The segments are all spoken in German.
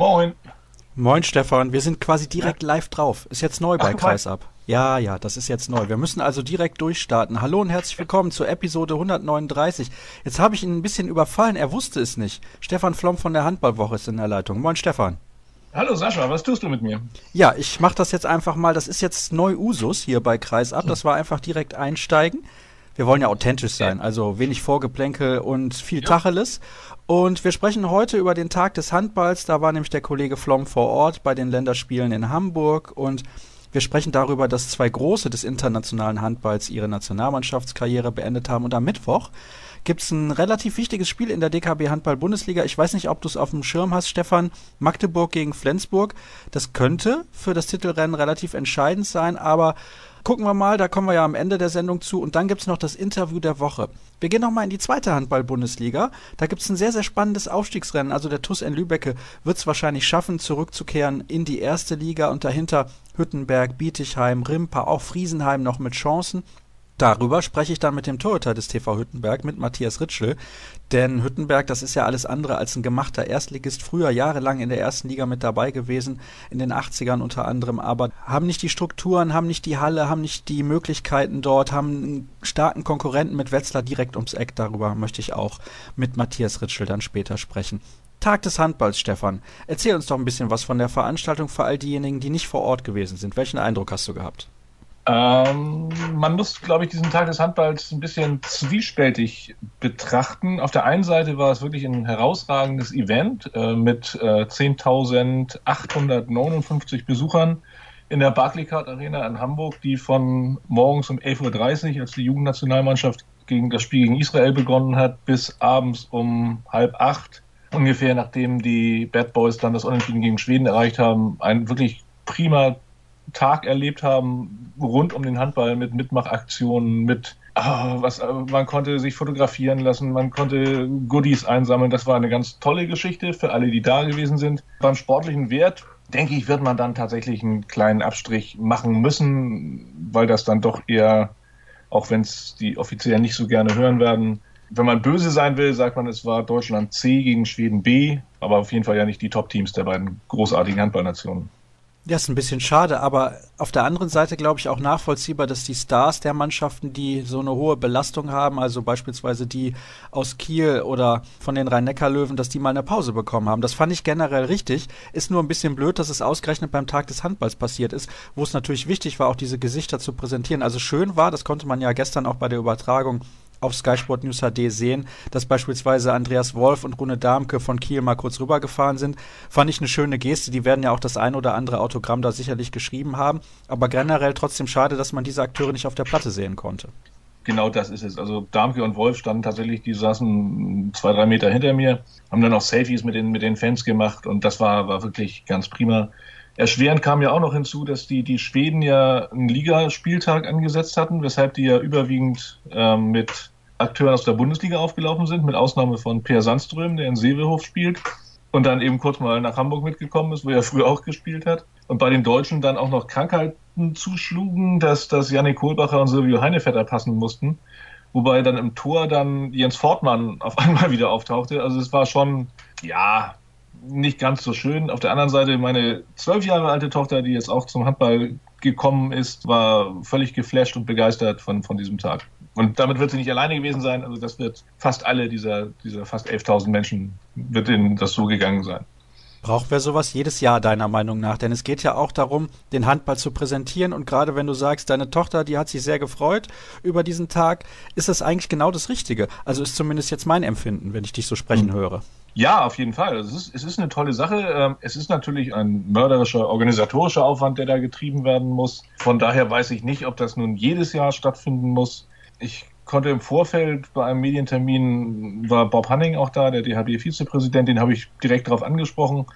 Moin. Moin Stefan, wir sind quasi direkt live drauf. Ist jetzt neu bei Kreisab. Ja, ja, das ist jetzt neu. Wir müssen also direkt durchstarten. Hallo und herzlich willkommen zur Episode 139. Jetzt habe ich ihn ein bisschen überfallen, er wusste es nicht. Stefan Flom von der Handballwoche ist in der Leitung. Moin Stefan. Hallo Sascha, was tust du mit mir? Ja, ich mache das jetzt einfach mal. Das ist jetzt neu Usus hier bei Kreisab. Das war einfach direkt einsteigen. Wir wollen ja authentisch sein, also wenig Vorgeplänkel und viel ja. Tacheles. Und wir sprechen heute über den Tag des Handballs. Da war nämlich der Kollege Flom vor Ort bei den Länderspielen in Hamburg und wir sprechen darüber, dass zwei Große des internationalen Handballs ihre Nationalmannschaftskarriere beendet haben. Und am Mittwoch gibt es ein relativ wichtiges Spiel in der DKB Handball Bundesliga. Ich weiß nicht, ob du es auf dem Schirm hast, Stefan. Magdeburg gegen Flensburg. Das könnte für das Titelrennen relativ entscheidend sein, aber Gucken wir mal, da kommen wir ja am Ende der Sendung zu. Und dann gibt es noch das Interview der Woche. Wir gehen nochmal in die zweite Handball-Bundesliga. Da gibt es ein sehr, sehr spannendes Aufstiegsrennen. Also der TUS in Lübecke wird es wahrscheinlich schaffen, zurückzukehren in die erste Liga und dahinter Hüttenberg, Bietigheim, Rimpa, auch Friesenheim noch mit Chancen. Darüber spreche ich dann mit dem Torhüter des TV Hüttenberg, mit Matthias Ritschel. Denn Hüttenberg, das ist ja alles andere als ein gemachter Erstligist. Früher jahrelang in der ersten Liga mit dabei gewesen, in den 80ern unter anderem, aber haben nicht die Strukturen, haben nicht die Halle, haben nicht die Möglichkeiten dort, haben einen starken Konkurrenten mit Wetzlar direkt ums Eck. Darüber möchte ich auch mit Matthias Ritschel dann später sprechen. Tag des Handballs, Stefan. Erzähl uns doch ein bisschen was von der Veranstaltung für all diejenigen, die nicht vor Ort gewesen sind. Welchen Eindruck hast du gehabt? Ähm, man muss, glaube ich, diesen Tag des Handballs ein bisschen zwiespältig betrachten. Auf der einen Seite war es wirklich ein herausragendes Event äh, mit äh, 10.859 Besuchern in der Barclaycard Arena in Hamburg, die von morgens um 11.30 Uhr, als die Jugendnationalmannschaft gegen das Spiel gegen Israel begonnen hat, bis abends um halb acht, ungefähr nachdem die Bad Boys dann das Unentschieden gegen Schweden erreicht haben, ein wirklich prima Tag erlebt haben rund um den Handball mit Mitmachaktionen, mit oh, was man konnte sich fotografieren lassen, man konnte Goodies einsammeln. Das war eine ganz tolle Geschichte für alle, die da gewesen sind. Beim sportlichen Wert denke ich, wird man dann tatsächlich einen kleinen Abstrich machen müssen, weil das dann doch eher, auch wenn es die offiziell nicht so gerne hören werden, wenn man böse sein will, sagt man, es war Deutschland C gegen Schweden B, aber auf jeden Fall ja nicht die Top-Teams der beiden großartigen Handballnationen. Ja, ist ein bisschen schade, aber auf der anderen Seite glaube ich auch nachvollziehbar, dass die Stars der Mannschaften, die so eine hohe Belastung haben, also beispielsweise die aus Kiel oder von den Rhein-Neckar-Löwen, dass die mal eine Pause bekommen haben. Das fand ich generell richtig. Ist nur ein bisschen blöd, dass es ausgerechnet beim Tag des Handballs passiert ist, wo es natürlich wichtig war, auch diese Gesichter zu präsentieren. Also schön war, das konnte man ja gestern auch bei der Übertragung auf Sky Sport News HD sehen, dass beispielsweise Andreas Wolf und Rune Darmke von Kiel mal kurz rübergefahren sind. Fand ich eine schöne Geste. Die werden ja auch das ein oder andere Autogramm da sicherlich geschrieben haben. Aber generell trotzdem schade, dass man diese Akteure nicht auf der Platte sehen konnte. Genau das ist es. Also Darmke und Wolf standen tatsächlich, die saßen zwei, drei Meter hinter mir, haben dann auch Selfies mit den, mit den Fans gemacht und das war, war wirklich ganz prima. Erschwerend kam ja auch noch hinzu, dass die, die Schweden ja einen Ligaspieltag angesetzt hatten, weshalb die ja überwiegend ähm, mit Akteuren aus der Bundesliga aufgelaufen sind, mit Ausnahme von Per Sandström, der in Seewehof spielt und dann eben kurz mal nach Hamburg mitgekommen ist, wo er früher auch gespielt hat. Und bei den Deutschen dann auch noch Krankheiten zuschlugen, dass, dass Janik Kohlbacher und Silvio Heinevetter passen mussten. Wobei dann im Tor dann Jens Fortmann auf einmal wieder auftauchte. Also es war schon, ja, nicht ganz so schön. Auf der anderen Seite, meine zwölf Jahre alte Tochter, die jetzt auch zum Handball gekommen ist, war völlig geflasht und begeistert von, von diesem Tag. Und damit wird sie nicht alleine gewesen sein. Also das wird fast alle dieser, dieser fast 11.000 Menschen, wird ihnen das so gegangen sein. Brauchen wir sowas jedes Jahr deiner Meinung nach? Denn es geht ja auch darum, den Handball zu präsentieren. Und gerade wenn du sagst, deine Tochter, die hat sich sehr gefreut über diesen Tag, ist das eigentlich genau das Richtige. Also ist zumindest jetzt mein Empfinden, wenn ich dich so sprechen mhm. höre. Ja, auf jeden Fall. Es ist, es ist eine tolle Sache. Ähm, es ist natürlich ein mörderischer organisatorischer Aufwand, der da getrieben werden muss. Von daher weiß ich nicht, ob das nun jedes Jahr stattfinden muss. Ich konnte im Vorfeld bei einem Medientermin, war Bob Hanning auch da, der DHB-Vizepräsident, den habe ich direkt darauf angesprochen.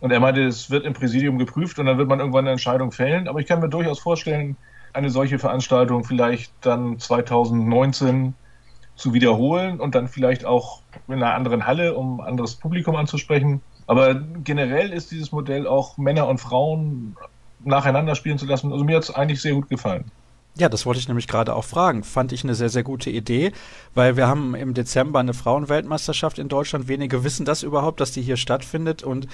Und er meinte, es wird im Präsidium geprüft und dann wird man irgendwann eine Entscheidung fällen. Aber ich kann mir durchaus vorstellen, eine solche Veranstaltung vielleicht dann 2019 zu wiederholen und dann vielleicht auch in einer anderen Halle, um ein anderes Publikum anzusprechen. Aber generell ist dieses Modell auch Männer und Frauen nacheinander spielen zu lassen. Also mir hat es eigentlich sehr gut gefallen. Ja, das wollte ich nämlich gerade auch fragen. Fand ich eine sehr, sehr gute Idee, weil wir haben im Dezember eine Frauenweltmeisterschaft in Deutschland. Wenige wissen das überhaupt, dass die hier stattfindet. Und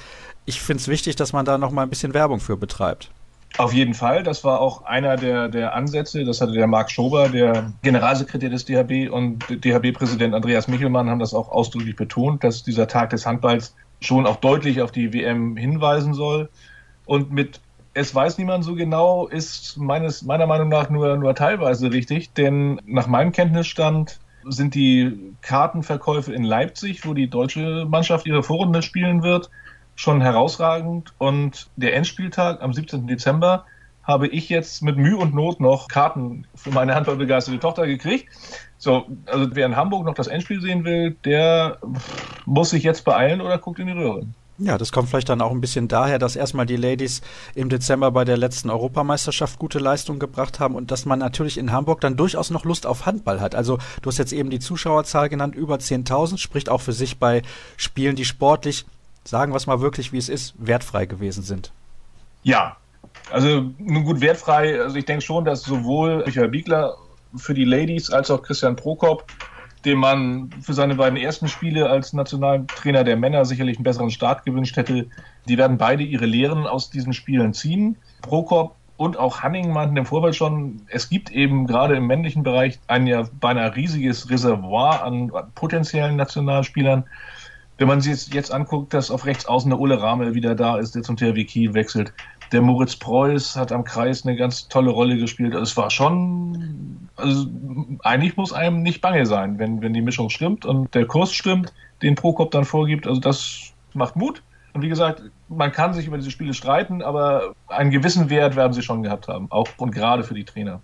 ich finde es wichtig, dass man da noch mal ein bisschen Werbung für betreibt. Auf jeden Fall. Das war auch einer der, der Ansätze. Das hatte der Marc Schober, der Generalsekretär des DHB und DHB-Präsident Andreas Michelmann haben das auch ausdrücklich betont, dass dieser Tag des Handballs schon auch deutlich auf die WM hinweisen soll. Und mit es weiß niemand so genau, ist meines, meiner Meinung nach nur, nur teilweise richtig, denn nach meinem Kenntnisstand sind die Kartenverkäufe in Leipzig, wo die deutsche Mannschaft ihre Vorrunde spielen wird, schon herausragend. Und der Endspieltag am 17. Dezember habe ich jetzt mit Mühe und Not noch Karten für meine handballbegeisterte Tochter gekriegt. So, also wer in Hamburg noch das Endspiel sehen will, der muss sich jetzt beeilen oder guckt in die Röhre. Ja, das kommt vielleicht dann auch ein bisschen daher, dass erstmal die Ladies im Dezember bei der letzten Europameisterschaft gute Leistung gebracht haben und dass man natürlich in Hamburg dann durchaus noch Lust auf Handball hat. Also du hast jetzt eben die Zuschauerzahl genannt, über 10.000, spricht auch für sich bei Spielen, die sportlich, sagen wir es mal wirklich, wie es ist, wertfrei gewesen sind. Ja, also nun gut, wertfrei, also ich denke schon, dass sowohl Michael Biegler für die Ladies als auch Christian Prokop dem man für seine beiden ersten Spiele als Nationaltrainer der Männer sicherlich einen besseren Start gewünscht hätte. Die werden beide ihre Lehren aus diesen Spielen ziehen. Prokop und auch Hanning meinten im Vorfeld schon, es gibt eben gerade im männlichen Bereich ein ja beinahe riesiges Reservoir an potenziellen Nationalspielern. Wenn man sich jetzt anguckt, dass auf rechts außen der Ulle Ramel wieder da ist, der zum THW Kiel wechselt, der Moritz Preuß hat am Kreis eine ganz tolle Rolle gespielt. Also es war schon, also eigentlich muss einem nicht bange sein, wenn, wenn die Mischung stimmt und der Kurs stimmt, den Prokop dann vorgibt. Also das macht Mut. Und wie gesagt, man kann sich über diese Spiele streiten, aber einen gewissen Wert werden sie schon gehabt haben, auch und gerade für die Trainer.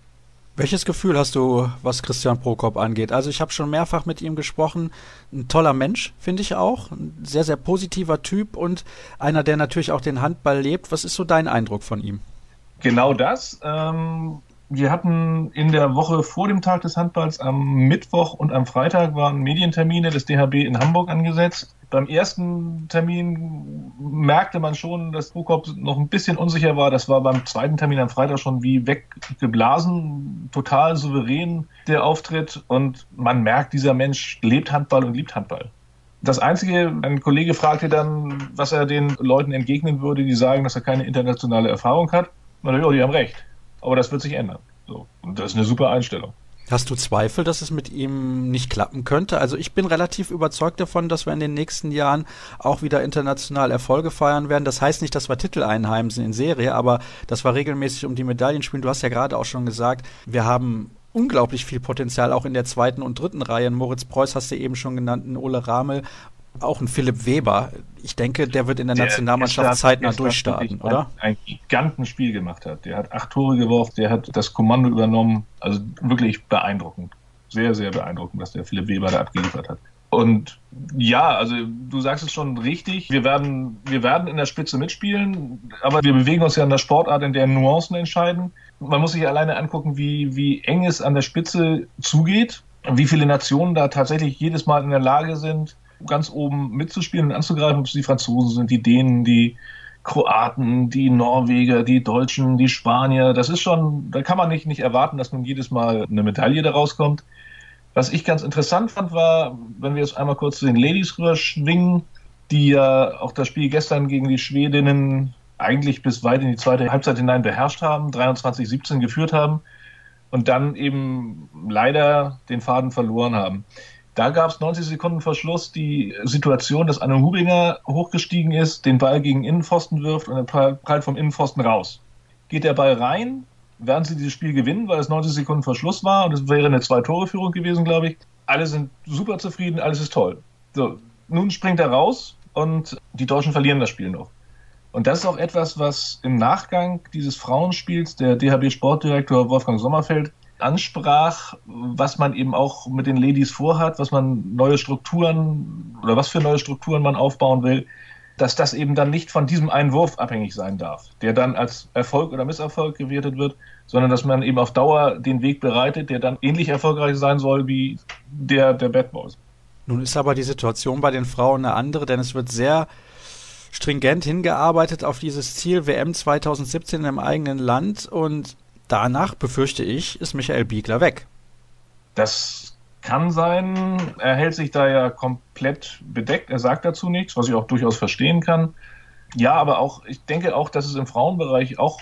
Welches Gefühl hast du, was Christian Prokop angeht? Also ich habe schon mehrfach mit ihm gesprochen. Ein toller Mensch, finde ich auch. Ein sehr, sehr positiver Typ und einer, der natürlich auch den Handball lebt. Was ist so dein Eindruck von ihm? Genau das. Ähm, wir hatten in der Woche vor dem Tag des Handballs am Mittwoch und am Freitag waren Medientermine des DHB in Hamburg angesetzt beim ersten Termin merkte man schon, dass Prokop noch ein bisschen unsicher war. Das war beim zweiten Termin am Freitag schon wie weggeblasen, total souverän der Auftritt. Und man merkt, dieser Mensch lebt Handball und liebt Handball. Das Einzige, ein Kollege fragte dann, was er den Leuten entgegnen würde, die sagen, dass er keine internationale Erfahrung hat. Na ja, die haben recht. Aber das wird sich ändern. So. Und das ist eine super Einstellung. Hast du Zweifel, dass es mit ihm nicht klappen könnte? Also ich bin relativ überzeugt davon, dass wir in den nächsten Jahren auch wieder international Erfolge feiern werden. Das heißt nicht, dass wir Titel einheimsen in Serie, aber dass wir regelmäßig um die Medaillen spielen. Du hast ja gerade auch schon gesagt, wir haben unglaublich viel Potenzial auch in der zweiten und dritten Reihe. Moritz Preuß hast du eben schon genannt, Ole Ramel, auch ein Philipp Weber. Ich denke, der wird in der, der Nationalmannschaft zeitnah durchstarten, oder? Ein Gigantenspiel gemacht hat. Der hat acht Tore geworfen, der hat das Kommando übernommen. Also wirklich beeindruckend. Sehr, sehr beeindruckend, was der Philipp Weber da abgeliefert hat. Und ja, also du sagst es schon richtig. Wir werden, wir werden in der Spitze mitspielen, aber wir bewegen uns ja in der Sportart, in der Nuancen entscheiden. Man muss sich alleine angucken, wie, wie eng es an der Spitze zugeht, wie viele Nationen da tatsächlich jedes Mal in der Lage sind, ganz oben mitzuspielen und anzugreifen, ob es die Franzosen sind, die Dänen, die Kroaten, die Norweger, die Deutschen, die Spanier. Das ist schon, da kann man nicht, nicht erwarten, dass nun jedes Mal eine Medaille da rauskommt. Was ich ganz interessant fand, war, wenn wir jetzt einmal kurz zu den Ladies rüberschwingen, die ja auch das Spiel gestern gegen die Schwedinnen eigentlich bis weit in die zweite Halbzeit hinein beherrscht haben, 23-17 geführt haben und dann eben leider den Faden verloren haben. Da gab es 90 Sekunden Verschluss die Situation, dass Anne Hubinger hochgestiegen ist, den Ball gegen Innenpfosten wirft und er prallt vom Innenpfosten raus. Geht der Ball rein, werden sie dieses Spiel gewinnen, weil es 90 Sekunden Verschluss war und es wäre eine Zwei-Tore-Führung gewesen, glaube ich. Alle sind super zufrieden, alles ist toll. So, nun springt er raus und die Deutschen verlieren das Spiel noch. Und das ist auch etwas, was im Nachgang dieses Frauenspiels der DHB-Sportdirektor Wolfgang Sommerfeld ansprach, was man eben auch mit den Ladies vorhat, was man neue Strukturen oder was für neue Strukturen man aufbauen will, dass das eben dann nicht von diesem einen Wurf abhängig sein darf, der dann als Erfolg oder Misserfolg gewertet wird, sondern dass man eben auf Dauer den Weg bereitet, der dann ähnlich erfolgreich sein soll wie der der Bad Boys. Nun ist aber die Situation bei den Frauen eine andere, denn es wird sehr stringent hingearbeitet auf dieses Ziel WM 2017 im eigenen Land und danach, befürchte ich, ist Michael Biegler weg. Das kann sein. Er hält sich da ja komplett bedeckt. Er sagt dazu nichts, was ich auch durchaus verstehen kann. Ja, aber auch, ich denke auch, dass es im Frauenbereich auch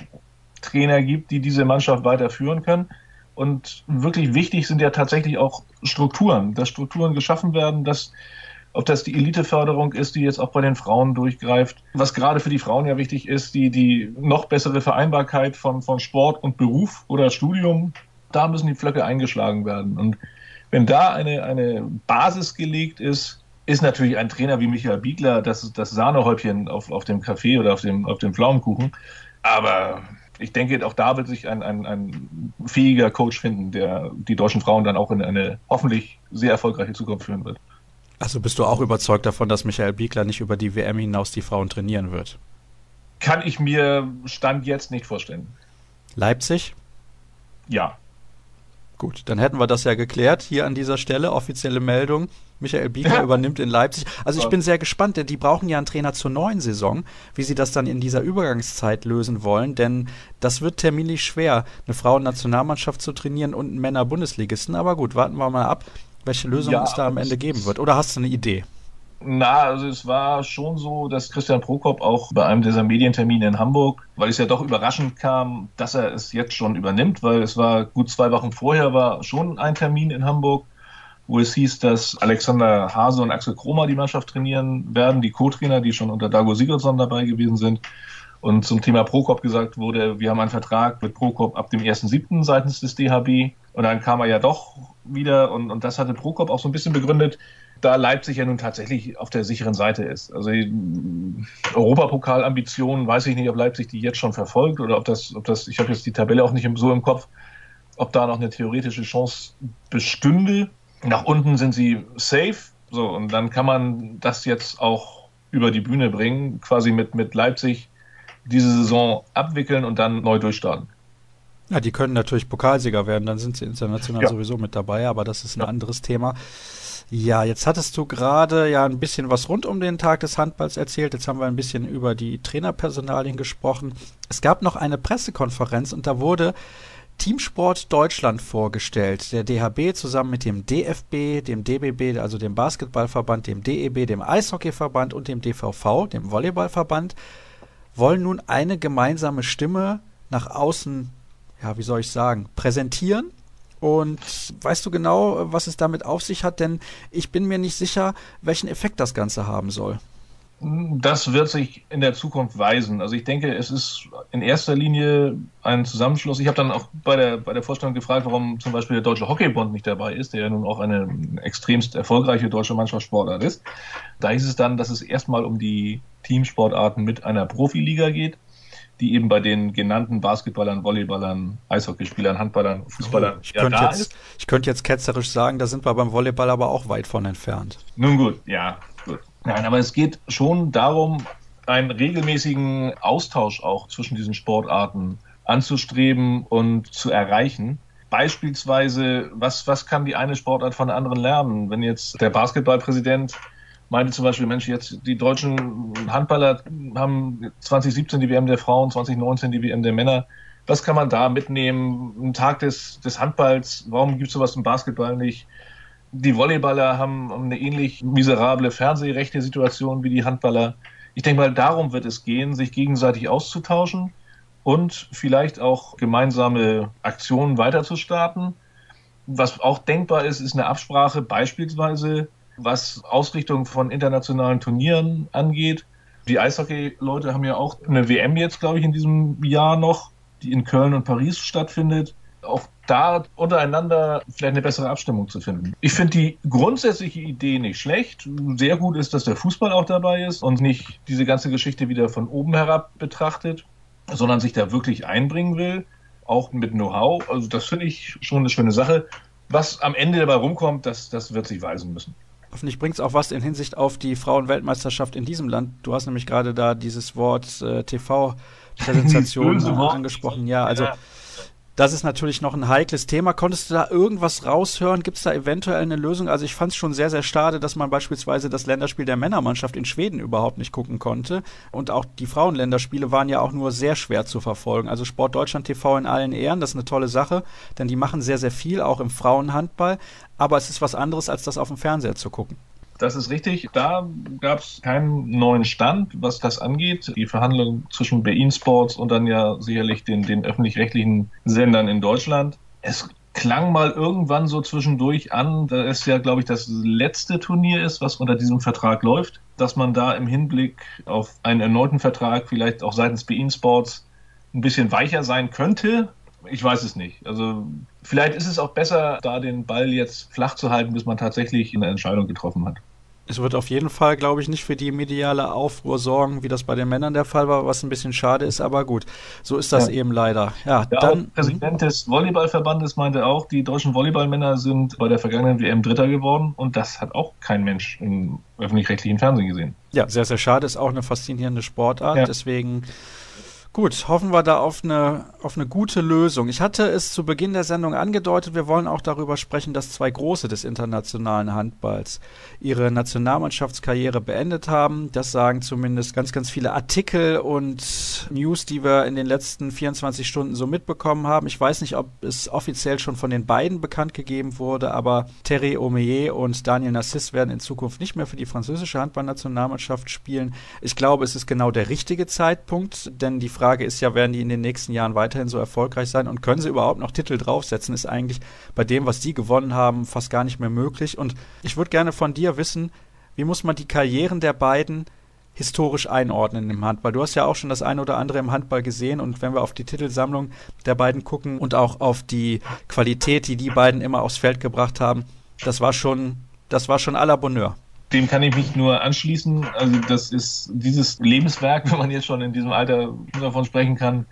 Trainer gibt, die diese Mannschaft weiterführen können. Und wirklich wichtig sind ja tatsächlich auch Strukturen, dass Strukturen geschaffen werden, dass ob das die Eliteförderung ist, die jetzt auch bei den Frauen durchgreift. Was gerade für die Frauen ja wichtig ist, die, die noch bessere Vereinbarkeit von, von Sport und Beruf oder Studium. Da müssen die Pflöcke eingeschlagen werden. Und wenn da eine, eine Basis gelegt ist, ist natürlich ein Trainer wie Michael Biegler das, das Sahnehäubchen auf, auf dem Kaffee oder auf dem, auf dem Pflaumenkuchen. Aber ich denke, auch da wird sich ein, ein, ein fähiger Coach finden, der die deutschen Frauen dann auch in eine hoffentlich sehr erfolgreiche Zukunft führen wird. Also bist du auch überzeugt davon, dass Michael Biegler nicht über die WM hinaus die Frauen trainieren wird? Kann ich mir Stand jetzt nicht vorstellen. Leipzig? Ja. Gut, dann hätten wir das ja geklärt hier an dieser Stelle. Offizielle Meldung. Michael Biegler übernimmt in Leipzig. Also ich bin sehr gespannt, denn die brauchen ja einen Trainer zur neuen Saison, wie sie das dann in dieser Übergangszeit lösen wollen, denn das wird terminlich schwer, eine Frauennationalmannschaft zu trainieren und einen Männer-Bundesligisten. Aber gut, warten wir mal ab welche Lösung ja, es da am Ende geben wird. Oder hast du eine Idee? Na, also es war schon so, dass Christian Prokop auch bei einem dieser Medientermine in Hamburg, weil es ja doch überraschend kam, dass er es jetzt schon übernimmt, weil es war gut zwei Wochen vorher war schon ein Termin in Hamburg, wo es hieß, dass Alexander Hase und Axel Kromer die Mannschaft trainieren werden, die Co-Trainer, die schon unter Dago Sigurdsson dabei gewesen sind. Und zum Thema Prokop gesagt wurde, wir haben einen Vertrag mit Prokop ab dem 1.7. seitens des DHB. Und dann kam er ja doch wieder und, und das hatte Prokop auch so ein bisschen begründet, da Leipzig ja nun tatsächlich auf der sicheren Seite ist. Also Europapokalambitionen, weiß ich nicht, ob Leipzig die jetzt schon verfolgt oder ob das, ob das, ich habe jetzt die Tabelle auch nicht so im Kopf, ob da noch eine theoretische Chance bestünde. Nach unten sind sie safe, so und dann kann man das jetzt auch über die Bühne bringen, quasi mit, mit Leipzig diese Saison abwickeln und dann neu durchstarten. Ja, die können natürlich Pokalsieger werden, dann sind sie international ja. sowieso mit dabei, aber das ist ein ja. anderes Thema. Ja, jetzt hattest du gerade ja ein bisschen was rund um den Tag des Handballs erzählt. Jetzt haben wir ein bisschen über die Trainerpersonalien gesprochen. Es gab noch eine Pressekonferenz und da wurde Teamsport Deutschland vorgestellt. Der DHB zusammen mit dem DFB, dem DBB, also dem Basketballverband, dem DEB, dem Eishockeyverband und dem DVV, dem Volleyballverband, wollen nun eine gemeinsame Stimme nach außen ja, wie soll ich sagen, präsentieren. Und weißt du genau, was es damit auf sich hat? Denn ich bin mir nicht sicher, welchen Effekt das Ganze haben soll. Das wird sich in der Zukunft weisen. Also ich denke, es ist in erster Linie ein Zusammenschluss. Ich habe dann auch bei der, bei der Vorstellung gefragt, warum zum Beispiel der Deutsche Hockeybund nicht dabei ist, der ja nun auch eine extremst erfolgreiche deutsche Mannschaftssportart ist. Da hieß es dann, dass es erstmal um die Teamsportarten mit einer Profiliga geht die eben bei den genannten Basketballern, Volleyballern, Eishockeyspielern, Handballern, Fußballern oh, ich ja, könnte jetzt, ist. Ich könnte jetzt ketzerisch sagen, da sind wir beim Volleyball aber auch weit von entfernt. Nun gut, ja, gut. Nein, aber es geht schon darum, einen regelmäßigen Austausch auch zwischen diesen Sportarten anzustreben und zu erreichen. Beispielsweise, was, was kann die eine Sportart von der anderen lernen? Wenn jetzt der Basketballpräsident meinte zum Beispiel, Mensch, jetzt die deutschen Handballer haben 2017 die WM der Frauen, 2019 die WM der Männer. Was kann man da mitnehmen? Ein Tag des, des Handballs, warum gibt es sowas im Basketball nicht? Die Volleyballer haben eine ähnlich miserable Fernsehrechte Situation wie die Handballer. Ich denke mal, darum wird es gehen, sich gegenseitig auszutauschen und vielleicht auch gemeinsame Aktionen weiterzustarten. Was auch denkbar ist, ist eine Absprache beispielsweise was Ausrichtung von internationalen Turnieren angeht. Die Eishockey-Leute haben ja auch eine WM jetzt, glaube ich, in diesem Jahr noch, die in Köln und Paris stattfindet. Auch da untereinander vielleicht eine bessere Abstimmung zu finden. Ich finde die grundsätzliche Idee nicht schlecht. Sehr gut ist, dass der Fußball auch dabei ist und nicht diese ganze Geschichte wieder von oben herab betrachtet, sondern sich da wirklich einbringen will, auch mit Know-how. Also das finde ich schon eine schöne Sache. Was am Ende dabei rumkommt, das, das wird sich weisen müssen. Hoffentlich bringt es auch was in Hinsicht auf die Frauenweltmeisterschaft in diesem Land. Du hast nämlich gerade da dieses Wort äh, TV-Präsentation angesprochen. Ja, also ja. Das ist natürlich noch ein heikles Thema. Konntest du da irgendwas raushören? Gibt es da eventuell eine Lösung? Also ich fand es schon sehr, sehr schade, dass man beispielsweise das Länderspiel der Männermannschaft in Schweden überhaupt nicht gucken konnte. Und auch die Frauenländerspiele waren ja auch nur sehr schwer zu verfolgen. Also Sport Deutschland TV in allen Ehren, das ist eine tolle Sache, denn die machen sehr, sehr viel, auch im Frauenhandball. Aber es ist was anderes, als das auf dem Fernseher zu gucken. Das ist richtig. Da gab es keinen neuen Stand, was das angeht. Die Verhandlungen zwischen Bein Sports und dann ja sicherlich den, den öffentlich-rechtlichen Sendern in Deutschland. Es klang mal irgendwann so zwischendurch an, da es ja, glaube ich, das letzte Turnier ist, was unter diesem Vertrag läuft, dass man da im Hinblick auf einen erneuten Vertrag vielleicht auch seitens Bein Sports ein bisschen weicher sein könnte. Ich weiß es nicht. Also vielleicht ist es auch besser, da den Ball jetzt flach zu halten, bis man tatsächlich eine Entscheidung getroffen hat. Es wird auf jeden Fall, glaube ich, nicht für die mediale Aufruhr sorgen, wie das bei den Männern der Fall war, was ein bisschen schade ist, aber gut, so ist das ja. eben leider. Ja, der dann, Präsident des Volleyballverbandes meinte auch, die deutschen Volleyballmänner sind bei der vergangenen WM Dritter geworden und das hat auch kein Mensch im öffentlich-rechtlichen Fernsehen gesehen. Ja, sehr, sehr schade, ist auch eine faszinierende Sportart, ja. deswegen Gut, hoffen wir da auf eine, auf eine gute Lösung. Ich hatte es zu Beginn der Sendung angedeutet, wir wollen auch darüber sprechen, dass zwei Große des internationalen Handballs ihre Nationalmannschaftskarriere beendet haben. Das sagen zumindest ganz, ganz viele Artikel und News, die wir in den letzten 24 Stunden so mitbekommen haben. Ich weiß nicht, ob es offiziell schon von den beiden bekannt gegeben wurde, aber Terry Omeyer und Daniel Nassis werden in Zukunft nicht mehr für die französische Handballnationalmannschaft spielen. Ich glaube, es ist genau der richtige Zeitpunkt, denn die Frage ist ja, werden die in den nächsten Jahren weiterhin so erfolgreich sein und können sie überhaupt noch Titel draufsetzen, ist eigentlich bei dem, was die gewonnen haben, fast gar nicht mehr möglich. Und ich würde gerne von dir wissen, wie muss man die Karrieren der beiden historisch einordnen im Handball. Du hast ja auch schon das eine oder andere im Handball gesehen und wenn wir auf die Titelsammlung der beiden gucken und auch auf die Qualität, die die beiden immer aufs Feld gebracht haben, das war schon, das war schon à la Bonheur dem kann ich mich nur anschließen. Also das ist dieses Lebenswerk, wenn man jetzt schon in diesem Alter davon sprechen kann,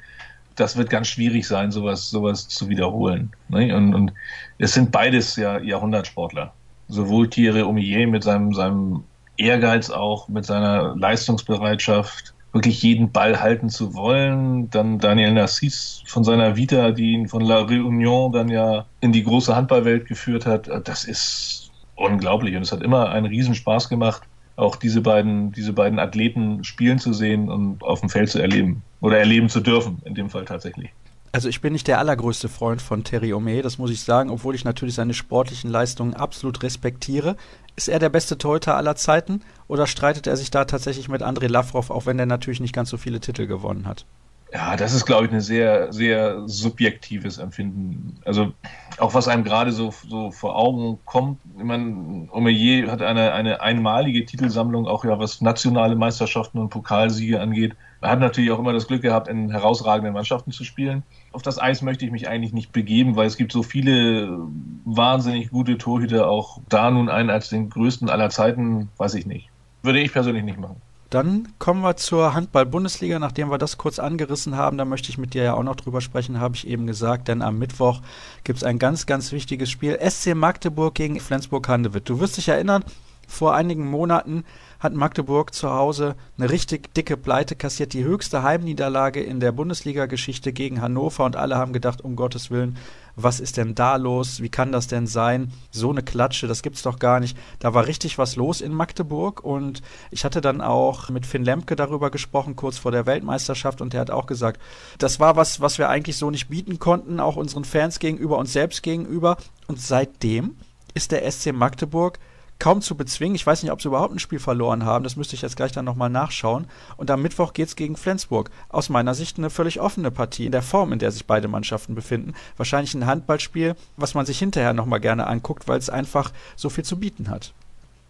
das wird ganz schwierig sein, sowas, sowas zu wiederholen. Ne? Und, und es sind beides ja Jahrhundertsportler. Sowohl Thierry Omier mit seinem, seinem Ehrgeiz auch, mit seiner Leistungsbereitschaft, wirklich jeden Ball halten zu wollen. Dann Daniel Nassis von seiner Vita, die ihn von La Réunion dann ja in die große Handballwelt geführt hat. Das ist unglaublich. Und es hat immer einen Riesenspaß gemacht, auch diese beiden, diese beiden Athleten spielen zu sehen und auf dem Feld zu erleben. Oder erleben zu dürfen, in dem Fall tatsächlich. Also ich bin nicht der allergrößte Freund von Terry Ome, das muss ich sagen, obwohl ich natürlich seine sportlichen Leistungen absolut respektiere. Ist er der beste Torhüter aller Zeiten oder streitet er sich da tatsächlich mit André Lavrov, auch wenn er natürlich nicht ganz so viele Titel gewonnen hat? Ja, das ist, glaube ich, ein sehr, sehr subjektives Empfinden. Also auch was einem gerade so, so vor Augen kommt. Ich meine, Omeyer hat eine, eine einmalige Titelsammlung, auch ja was nationale Meisterschaften und Pokalsiege angeht. Er hat natürlich auch immer das Glück gehabt, in herausragenden Mannschaften zu spielen. Auf das Eis möchte ich mich eigentlich nicht begeben, weil es gibt so viele wahnsinnig gute Torhüter, auch da nun einen als den größten aller Zeiten, weiß ich nicht. Würde ich persönlich nicht machen. Dann kommen wir zur Handball-Bundesliga. Nachdem wir das kurz angerissen haben, da möchte ich mit dir ja auch noch drüber sprechen, habe ich eben gesagt, denn am Mittwoch gibt es ein ganz, ganz wichtiges Spiel. SC Magdeburg gegen Flensburg-Handewitt. Du wirst dich erinnern, vor einigen Monaten hat Magdeburg zu Hause eine richtig dicke Pleite kassiert, die höchste Heimniederlage in der Bundesliga-Geschichte gegen Hannover und alle haben gedacht, um Gottes Willen, was ist denn da los? Wie kann das denn sein? So eine Klatsche, das gibt's doch gar nicht. Da war richtig was los in Magdeburg und ich hatte dann auch mit Finn Lemke darüber gesprochen, kurz vor der Weltmeisterschaft und der hat auch gesagt, das war was, was wir eigentlich so nicht bieten konnten, auch unseren Fans gegenüber, uns selbst gegenüber und seitdem ist der SC Magdeburg kaum zu bezwingen. Ich weiß nicht, ob sie überhaupt ein Spiel verloren haben. Das müsste ich jetzt gleich dann nochmal nachschauen. Und am Mittwoch geht es gegen Flensburg. Aus meiner Sicht eine völlig offene Partie in der Form, in der sich beide Mannschaften befinden. Wahrscheinlich ein Handballspiel, was man sich hinterher nochmal gerne anguckt, weil es einfach so viel zu bieten hat.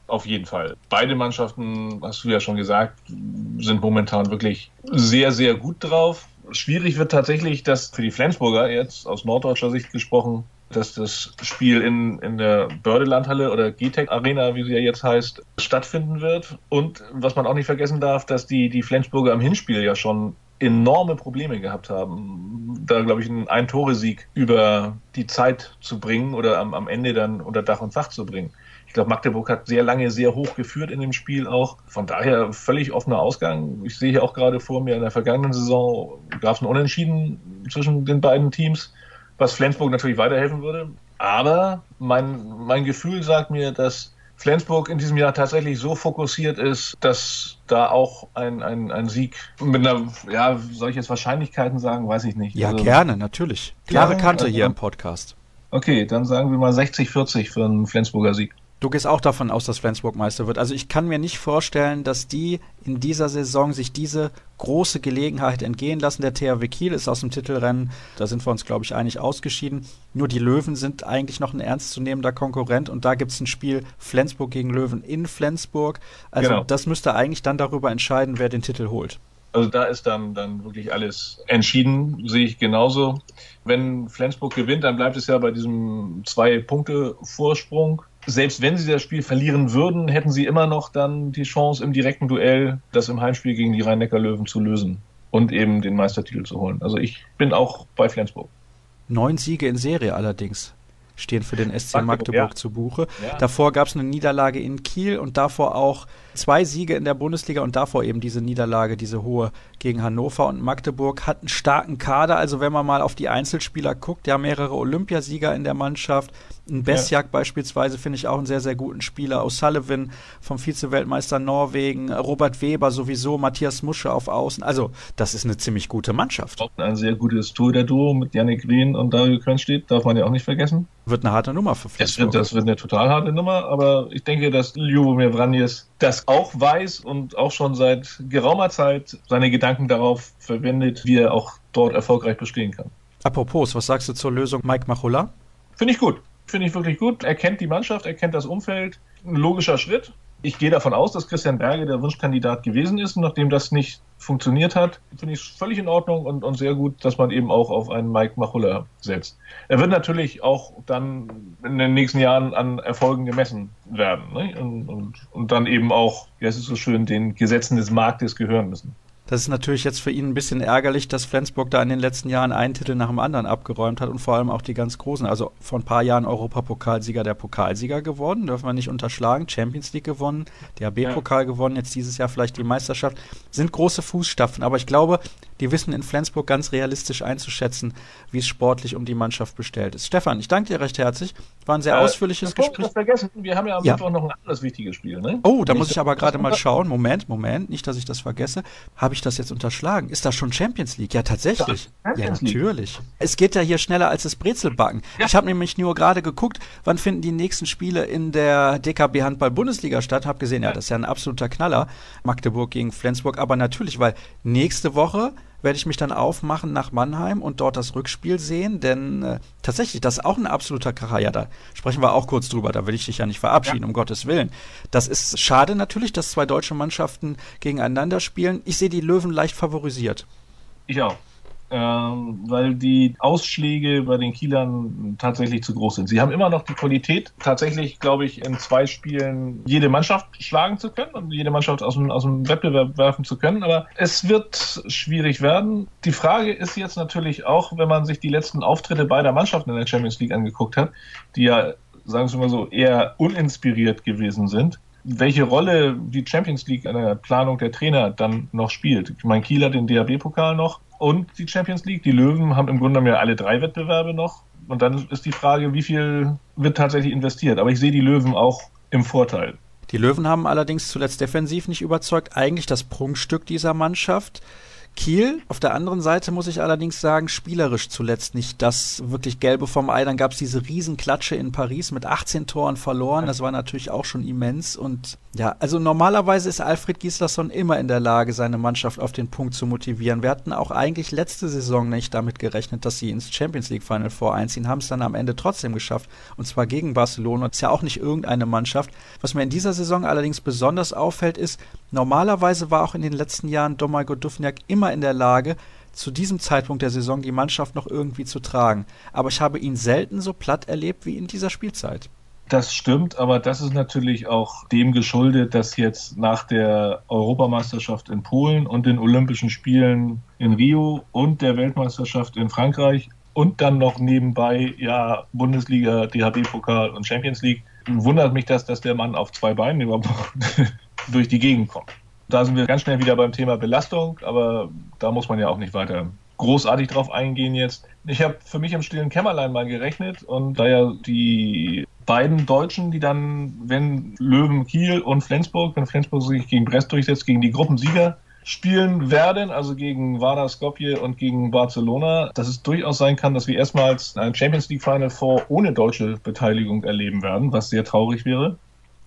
Auf jeden Fall. Beide Mannschaften, hast du ja schon gesagt, sind momentan wirklich sehr, sehr gut drauf. Schwierig wird tatsächlich, dass für die Flensburger jetzt aus norddeutscher Sicht gesprochen dass das Spiel in, in der Bördelandhalle oder GTEC Arena, wie sie ja jetzt heißt, stattfinden wird. Und was man auch nicht vergessen darf, dass die, die Flensburger im Hinspiel ja schon enorme Probleme gehabt haben, da glaube ich einen Ein-Tore-Sieg über die Zeit zu bringen oder am, am Ende dann unter Dach und Fach zu bringen. Ich glaube, Magdeburg hat sehr lange sehr hoch geführt in dem Spiel auch. Von daher völlig offener Ausgang. Ich sehe hier auch gerade vor mir in der vergangenen Saison gab es ein Unentschieden zwischen den beiden Teams. Was Flensburg natürlich weiterhelfen würde. Aber mein, mein Gefühl sagt mir, dass Flensburg in diesem Jahr tatsächlich so fokussiert ist, dass da auch ein, ein, ein Sieg mit einer, ja, soll ich jetzt Wahrscheinlichkeiten sagen, weiß ich nicht. Ja, also, gerne, natürlich. Klare ja, Kante also, hier im Podcast. Okay, dann sagen wir mal 60-40 für einen Flensburger Sieg. Du gehst auch davon aus, dass Flensburg Meister wird. Also ich kann mir nicht vorstellen, dass die in dieser Saison sich diese große Gelegenheit entgehen lassen. Der THW Kiel ist aus dem Titelrennen, da sind wir uns, glaube ich, einig ausgeschieden. Nur die Löwen sind eigentlich noch ein ernstzunehmender Konkurrent und da gibt es ein Spiel Flensburg gegen Löwen in Flensburg. Also genau. das müsste eigentlich dann darüber entscheiden, wer den Titel holt. Also da ist dann, dann wirklich alles entschieden, sehe ich genauso. Wenn Flensburg gewinnt, dann bleibt es ja bei diesem Zwei-Punkte-Vorsprung selbst wenn sie das Spiel verlieren würden, hätten sie immer noch dann die Chance im direkten Duell, das im Heimspiel gegen die Rhein-Neckar-Löwen zu lösen und eben den Meistertitel zu holen. Also ich bin auch bei Flensburg. Neun Siege in Serie allerdings stehen für den SC Magdeburg, Magdeburg ja. zu Buche. Ja. Davor gab es eine Niederlage in Kiel und davor auch zwei Siege in der Bundesliga und davor eben diese Niederlage, diese hohe gegen Hannover und Magdeburg hat einen starken Kader. Also wenn man mal auf die Einzelspieler guckt, ja mehrere Olympiasieger in der Mannschaft, ein Besjak ja. beispielsweise finde ich auch einen sehr, sehr guten Spieler. O'Sullivan vom Vize-Weltmeister Norwegen, Robert Weber sowieso, Matthias Musche auf Außen. Also, das ist eine ziemlich gute Mannschaft. Ein sehr gutes Tour der Duo mit Yannick Green und Dario Quenstedt, darf man ja auch nicht vergessen. Wird eine harte Nummer für Flensburg. Das wird, das wird eine total harte Nummer, aber ich denke, dass Ljubomir Vranjes das auch weiß und auch schon seit geraumer Zeit seine Gedanken darauf verwendet, wie er auch dort erfolgreich bestehen kann. Apropos, was sagst du zur Lösung Mike Machulla? Finde ich gut. Finde ich wirklich gut. Er kennt die Mannschaft, er kennt das Umfeld. Ein logischer Schritt. Ich gehe davon aus, dass Christian Berge der Wunschkandidat gewesen ist. nachdem das nicht funktioniert hat, finde ich es völlig in Ordnung und, und, sehr gut, dass man eben auch auf einen Mike Machulla setzt. Er wird natürlich auch dann in den nächsten Jahren an Erfolgen gemessen werden ne? und, und, und, dann eben auch, ja, es ist so schön, den Gesetzen des Marktes gehören müssen. Das ist natürlich jetzt für ihn ein bisschen ärgerlich, dass Flensburg da in den letzten Jahren einen Titel nach dem anderen abgeräumt hat und vor allem auch die ganz großen. Also vor ein paar Jahren Europapokalsieger der Pokalsieger geworden, dürfen wir nicht unterschlagen. Champions League gewonnen, DHB-Pokal ja. gewonnen, jetzt dieses Jahr vielleicht die Meisterschaft. Sind große Fußstapfen, aber ich glaube, die wissen in Flensburg ganz realistisch einzuschätzen, wie es sportlich um die Mannschaft bestellt ist. Stefan, ich danke dir recht herzlich. War ein sehr äh, ausführliches Gespräch. Ich vergessen, wir haben ja am ja. Mittwoch noch ein anderes wichtiges Spiel. Ne? Oh, da nicht muss ich aber gerade mal schauen. Moment, Moment, nicht, dass ich das vergesse. Habe ich das jetzt unterschlagen? Ist das schon Champions League? Ja, tatsächlich. Ja, natürlich. Es geht ja hier schneller als das Brezelbacken. Ja. Ich habe nämlich nur gerade geguckt, wann finden die nächsten Spiele in der DKB Handball Bundesliga statt. Habe gesehen, ja, das ist ja ein absoluter Knaller. Magdeburg gegen Flensburg. Aber natürlich, weil nächste Woche werde ich mich dann aufmachen nach Mannheim und dort das Rückspiel sehen, denn äh, tatsächlich, das ist auch ein absoluter Kracher. Ja, da sprechen wir auch kurz drüber, da will ich dich ja nicht verabschieden, ja. um Gottes Willen. Das ist schade natürlich, dass zwei deutsche Mannschaften gegeneinander spielen. Ich sehe die Löwen leicht favorisiert. Ich auch weil die Ausschläge bei den Kielern tatsächlich zu groß sind. Sie haben immer noch die Qualität, tatsächlich, glaube ich, in zwei Spielen jede Mannschaft schlagen zu können und jede Mannschaft aus dem, aus dem Wettbewerb werfen zu können. Aber es wird schwierig werden. Die Frage ist jetzt natürlich auch, wenn man sich die letzten Auftritte beider Mannschaften in der Champions League angeguckt hat, die ja, sagen wir mal so, eher uninspiriert gewesen sind, welche Rolle die Champions League in der Planung der Trainer dann noch spielt. Ich meine, Kiel hat den DAB-Pokal noch und die Champions League. Die Löwen haben im Grunde mehr alle drei Wettbewerbe noch. Und dann ist die Frage, wie viel wird tatsächlich investiert. Aber ich sehe die Löwen auch im Vorteil. Die Löwen haben allerdings zuletzt defensiv nicht überzeugt. Eigentlich das Prunkstück dieser Mannschaft. Kiel. Auf der anderen Seite muss ich allerdings sagen, spielerisch zuletzt nicht das wirklich Gelbe vom Ei. Dann gab es diese Riesenklatsche in Paris mit 18 Toren verloren. Das war natürlich auch schon immens. Und ja, also normalerweise ist Alfred Gislason immer in der Lage, seine Mannschaft auf den Punkt zu motivieren. Wir hatten auch eigentlich letzte Saison nicht damit gerechnet, dass sie ins Champions League Final voreinziehen, haben es dann am Ende trotzdem geschafft. Und zwar gegen Barcelona. Das ist ja auch nicht irgendeine Mannschaft. Was mir in dieser Saison allerdings besonders auffällt, ist, normalerweise war auch in den letzten Jahren Domago Dufniak immer in der Lage, zu diesem Zeitpunkt der Saison die Mannschaft noch irgendwie zu tragen. Aber ich habe ihn selten so platt erlebt wie in dieser Spielzeit. Das stimmt, aber das ist natürlich auch dem geschuldet, dass jetzt nach der Europameisterschaft in Polen und den Olympischen Spielen in Rio und der Weltmeisterschaft in Frankreich und dann noch nebenbei ja Bundesliga, DHB-Pokal und Champions League wundert mich das, dass der Mann auf zwei Beinen überhaupt durch die Gegend kommt. Da sind wir ganz schnell wieder beim Thema Belastung, aber da muss man ja auch nicht weiter großartig drauf eingehen jetzt. Ich habe für mich im stillen Kämmerlein mal gerechnet und da ja die beiden Deutschen, die dann, wenn Löwen Kiel und Flensburg, wenn Flensburg sich gegen Brest durchsetzt, gegen die Gruppensieger spielen werden, also gegen Vardar Skopje und gegen Barcelona, dass es durchaus sein kann, dass wir erstmals ein Champions League Final Four ohne deutsche Beteiligung erleben werden, was sehr traurig wäre.